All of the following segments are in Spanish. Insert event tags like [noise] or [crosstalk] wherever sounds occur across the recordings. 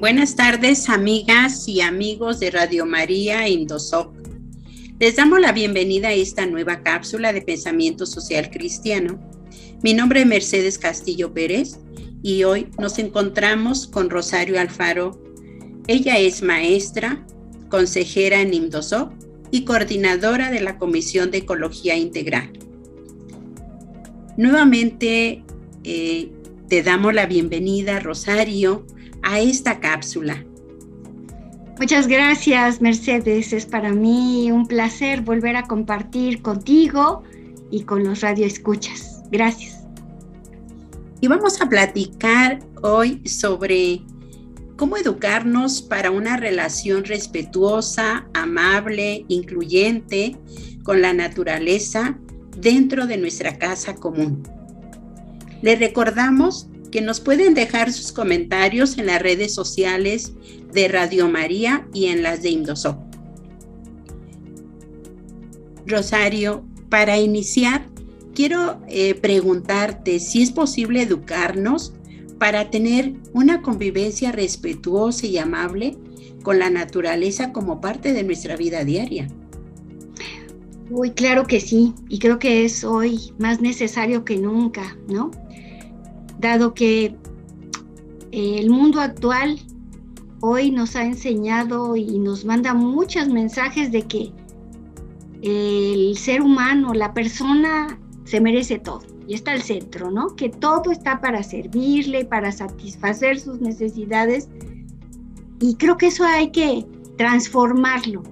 Buenas tardes, amigas y amigos de Radio María Indosoc. Les damos la bienvenida a esta nueva cápsula de pensamiento social cristiano. Mi nombre es Mercedes Castillo Pérez y hoy nos encontramos con Rosario Alfaro. Ella es maestra, consejera en IMDOSOC y coordinadora de la Comisión de Ecología Integral. Nuevamente eh, te damos la bienvenida, Rosario, a esta cápsula. Muchas gracias, Mercedes. Es para mí un placer volver a compartir contigo y con los radioescuchas. Gracias. Y vamos a platicar hoy sobre cómo educarnos para una relación respetuosa, amable, incluyente con la naturaleza dentro de nuestra casa común. Le recordamos que nos pueden dejar sus comentarios en las redes sociales de Radio María y en las de Indosoc. Rosario, para iniciar, quiero eh, preguntarte si es posible educarnos para tener una convivencia respetuosa y amable con la naturaleza como parte de nuestra vida diaria. Uy, claro que sí, y creo que es hoy más necesario que nunca, ¿no? Dado que eh, el mundo actual hoy nos ha enseñado y nos manda muchos mensajes de que el ser humano, la persona, se merece todo y está al centro, ¿no? Que todo está para servirle, para satisfacer sus necesidades. Y creo que eso hay que transformarlo,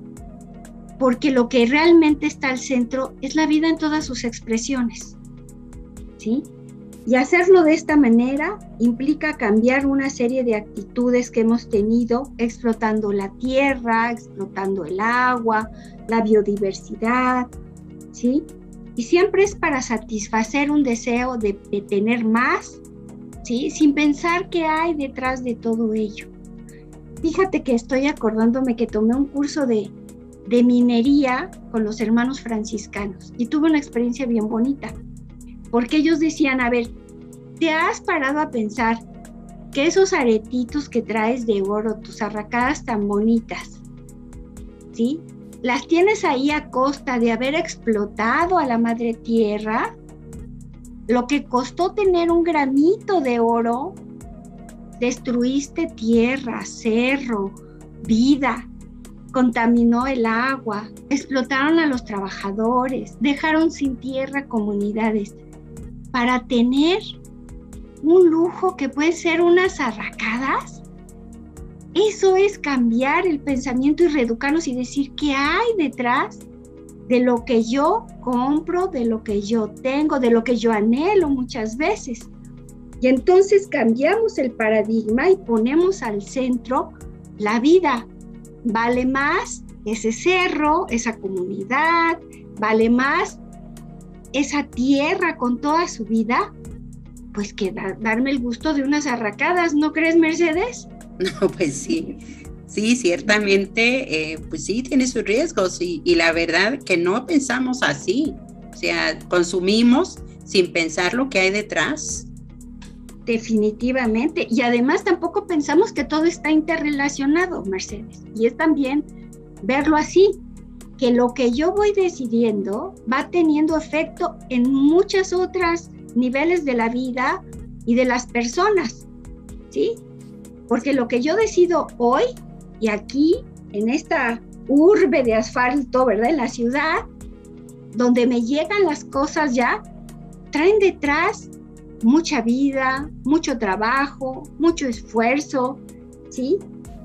porque lo que realmente está al centro es la vida en todas sus expresiones, ¿sí? Y hacerlo de esta manera implica cambiar una serie de actitudes que hemos tenido explotando la tierra, explotando el agua, la biodiversidad, ¿sí? Y siempre es para satisfacer un deseo de, tener más, ¿sí? Sin pensar qué hay detrás de todo ello. Fíjate que estoy acordándome que tomé un curso de, de minería con los hermanos franciscanos y tuve una experiencia bien bonita porque ellos decían, a ver, ¿te has parado a pensar que esos aretitos que traes de oro, tus arracadas tan bonitas, ¿sí? Las tienes ahí a costa de haber explotado a la madre tierra, lo que costó tener un granito de oro, destruiste tierra, cerro, vida, contaminó el agua, explotaron a los trabajadores, dejaron sin tierra comunidades para tener un lujo que puede ser unas arracadas. Eso es cambiar el pensamiento y reeducarnos y decir qué hay detrás de lo que yo compro, de lo que yo tengo, de lo que yo anhelo muchas veces. Y entonces cambiamos el paradigma y ponemos al centro la vida. Vale más ese cerro, esa comunidad, vale más esa tierra con toda su vida, pues que darme el gusto de unas arracadas, ¿no crees, Mercedes? [laughs] No, pues sí, sí, ciertamente, eh, pues sí, tiene sus riesgos y, y la verdad que no pensamos así, o sea, consumimos sin pensar lo que hay detrás. Definitivamente. Y además tampoco pensamos que todo está interrelacionado, Mercedes. Y es también verlo así que lo que yo voy decidiendo va teniendo efecto en muchas otras niveles de la vida y de las personas, ¿sí? Porque lo que yo decido hoy y aquí, en esta urbe de asfalto, ¿verdad? En la ciudad, donde me llegan las cosas ya, traen detrás mucha vida, mucho trabajo, mucho esfuerzo, ¿sí?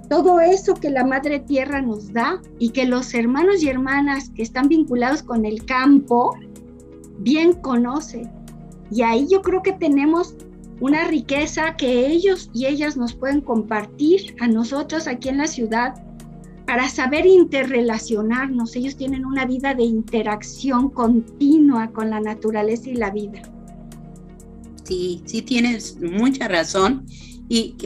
Todo eso que la Madre Tierra nos da y que los hermanos y hermanas que están vinculados con el campo bien conocen. Y ahí yo creo que tenemos una riqueza que ellos y ellas nos pueden compartir a nosotros aquí en la ciudad para saber interrelacionarnos. Ellos tienen una vida de interacción continua con la naturaleza y la vida. Sí, sí tienes mucha razón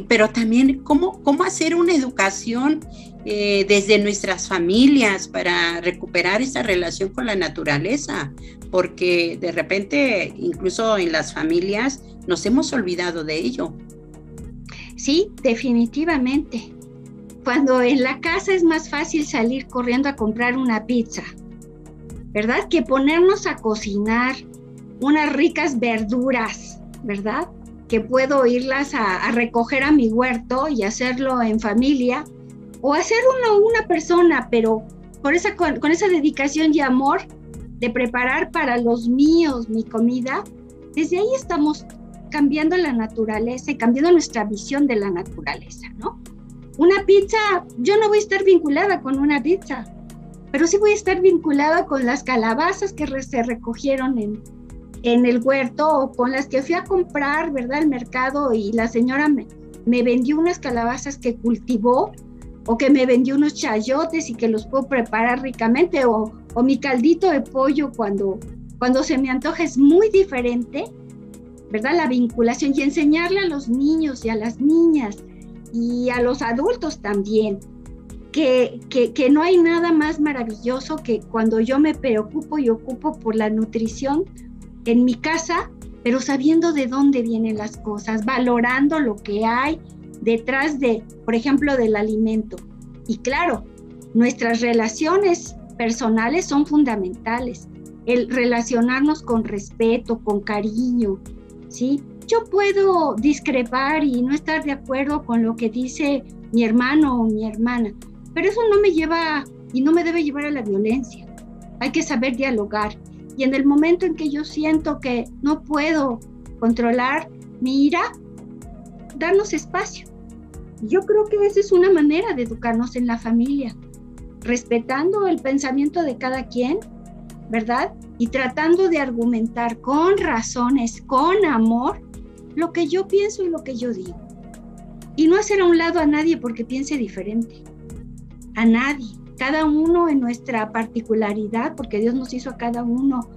pero también cómo, cómo hacer una educación eh, desde nuestras familias para recuperar esa relación con la naturaleza, porque de repente incluso en las familias nos hemos olvidado de ello. Sí, definitivamente. Cuando en la casa es más fácil salir corriendo a comprar una pizza, ¿verdad? Que ponernos a cocinar unas ricas verduras, ¿verdad? Que puedo irlas a, recoger a mi huerto y hacerlo en familia, o hacerlo una persona, pero por esa, con, con esa dedicación y amor de preparar para los míos mi comida, desde ahí estamos cambiando la naturaleza y cambiando nuestra visión de la naturaleza, ¿no? Una pizza, yo no voy a estar vinculada con una pizza, pero sí voy a estar vinculada con las calabazas que se recogieron en, en el huerto o con las que fui a comprar, ¿verdad? Al mercado y la señora me, me vendió unas calabazas que cultivó o que me vendió unos chayotes y que los puedo preparar ricamente o, o mi caldito de pollo cuando, cuando se me antoja es muy diferente ¿verdad? La vinculación y enseñarle a los niños y a las niñas y a los adultos también, que, que, no hay nada más maravilloso que cuando yo me preocupo y ocupo por la nutrición en mi casa, pero sabiendo de dónde vienen las cosas, valorando lo que hay detrás de, por ejemplo, del alimento. Y claro, nuestras relaciones personales son fundamentales. El relacionarnos con respeto, con cariño, ¿sí? Yo puedo discrepar y no estar de acuerdo con lo que dice mi hermano o mi hermana, pero eso no me lleva y no me debe llevar a la violencia. Hay que saber dialogar. Y en el momento en que yo siento que no puedo controlar mi ira, darnos espacio. Yo creo que esa es una manera de educarnos en la familia, respetando el pensamiento de cada quien, ¿verdad? y tratando de argumentar con razones, con amor, lo que yo pienso y lo que yo digo. Y no hacer a un lado a nadie porque piense diferente. A nadie. Cada uno en nuestra particularidad, porque Dios nos hizo a cada uno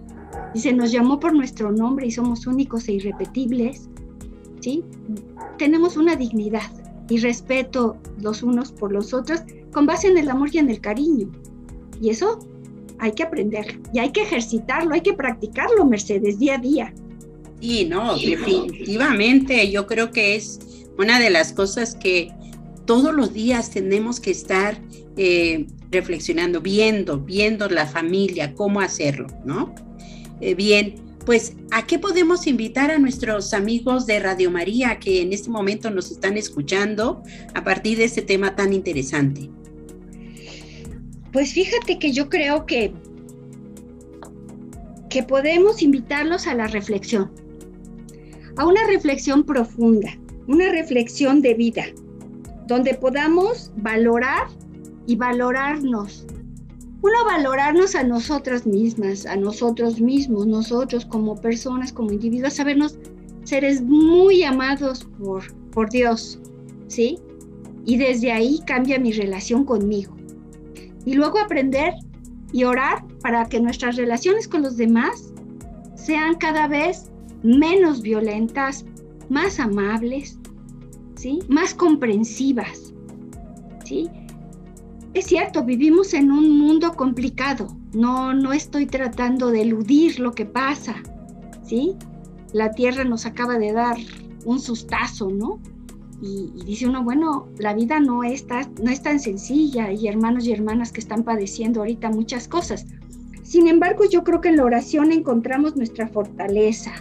y se nos llamó por nuestro nombre y somos únicos e irrepetibles. ¿Sí? Tenemos una dignidad y respeto los unos por los otros con base en el amor y en el cariño. Y eso hay que aprenderlo y hay que ejercitarlo, hay que practicarlo, Mercedes, día a día. Y no, definitivamente yo creo que es una de las cosas que todos los días tenemos que estar eh, reflexionando, viendo, viendo la familia, cómo hacerlo, ¿no? Eh, bien, pues, ¿a qué podemos invitar a nuestros amigos de Radio María que en este momento nos están escuchando a partir de este tema tan interesante? Pues fíjate que yo creo que, que podemos invitarlos a la reflexión, a una reflexión profunda, una reflexión de vida, donde podamos valorar y valorarnos. Uno, valorarnos a nosotras mismas, a nosotros mismos, nosotros como personas, como individuos, sabernos seres muy amados por, por Dios, ¿sí? Y desde ahí cambia mi relación conmigo y luego aprender y orar para que nuestras relaciones con los demás sean cada vez menos violentas, más amables, más comprensivas. ¿sí? Es cierto, vivimos en un mundo complicado. No, no estoy tratando de eludir lo que pasa. ¿sí? La tierra nos acaba de dar un sustazo, ¿no? Y, dice uno, bueno, la vida no es, no es tan sencilla y hermanos y hermanas que están padeciendo ahorita muchas cosas. Sin embargo, yo creo que en la oración encontramos nuestra fortaleza.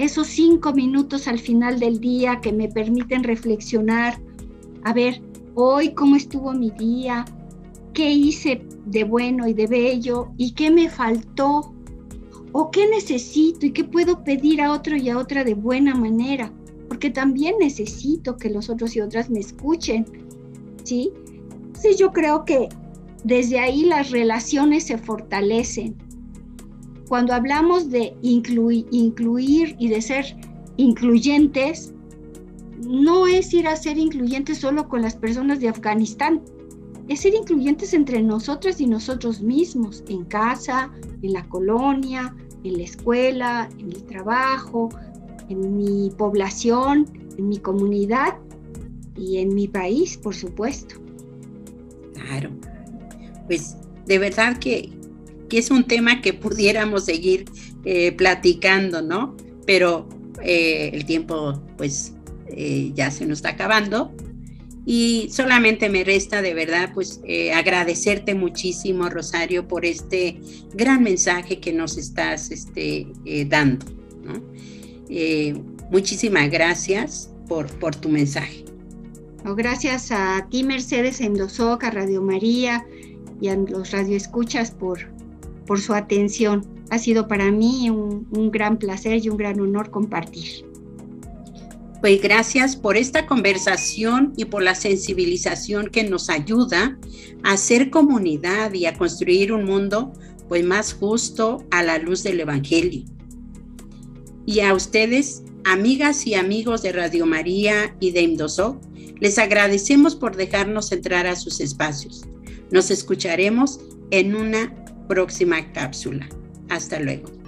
Esos cinco minutos al final del día que me permiten reflexionar, a ver, hoy cómo estuvo mi día, qué hice de bueno y de bello y qué me faltó o qué necesito y qué puedo pedir a otro y a otra de buena manera porque también necesito que los otros y otras me escuchen, ¿sí? Sí, yo creo que desde ahí las relaciones se fortalecen. Cuando hablamos de incluir, incluir y de ser incluyentes, no es ir a ser incluyentes solo con las personas de Afganistán, es ser incluyentes entre nosotras y nosotros mismos, en casa, en la colonia, en la escuela, en el trabajo, en mi población, en mi comunidad y en mi país, por supuesto. Claro, pues de verdad que, es un tema que pudiéramos seguir eh, platicando, ¿no? Pero eh, el tiempo pues eh, ya se nos está acabando. Y solamente me resta de verdad pues agradecerte muchísimo, Rosario, por este gran mensaje que nos estás este, dando. muchísimas gracias por, por tu mensaje. gracias a ti, Mercedes Endosoc, a Radio María y a los radioescuchas por, por su atención. Ha sido para mí un gran placer y un gran honor compartir. Pues gracias por esta conversación y por la sensibilización que nos ayuda a hacer comunidad y a construir un mundo pues más justo a la luz del Evangelio. Y a ustedes, amigas y amigos de Radio María y de Indoso, les agradecemos por dejarnos entrar a sus espacios. Nos escucharemos en una próxima cápsula. Hasta luego.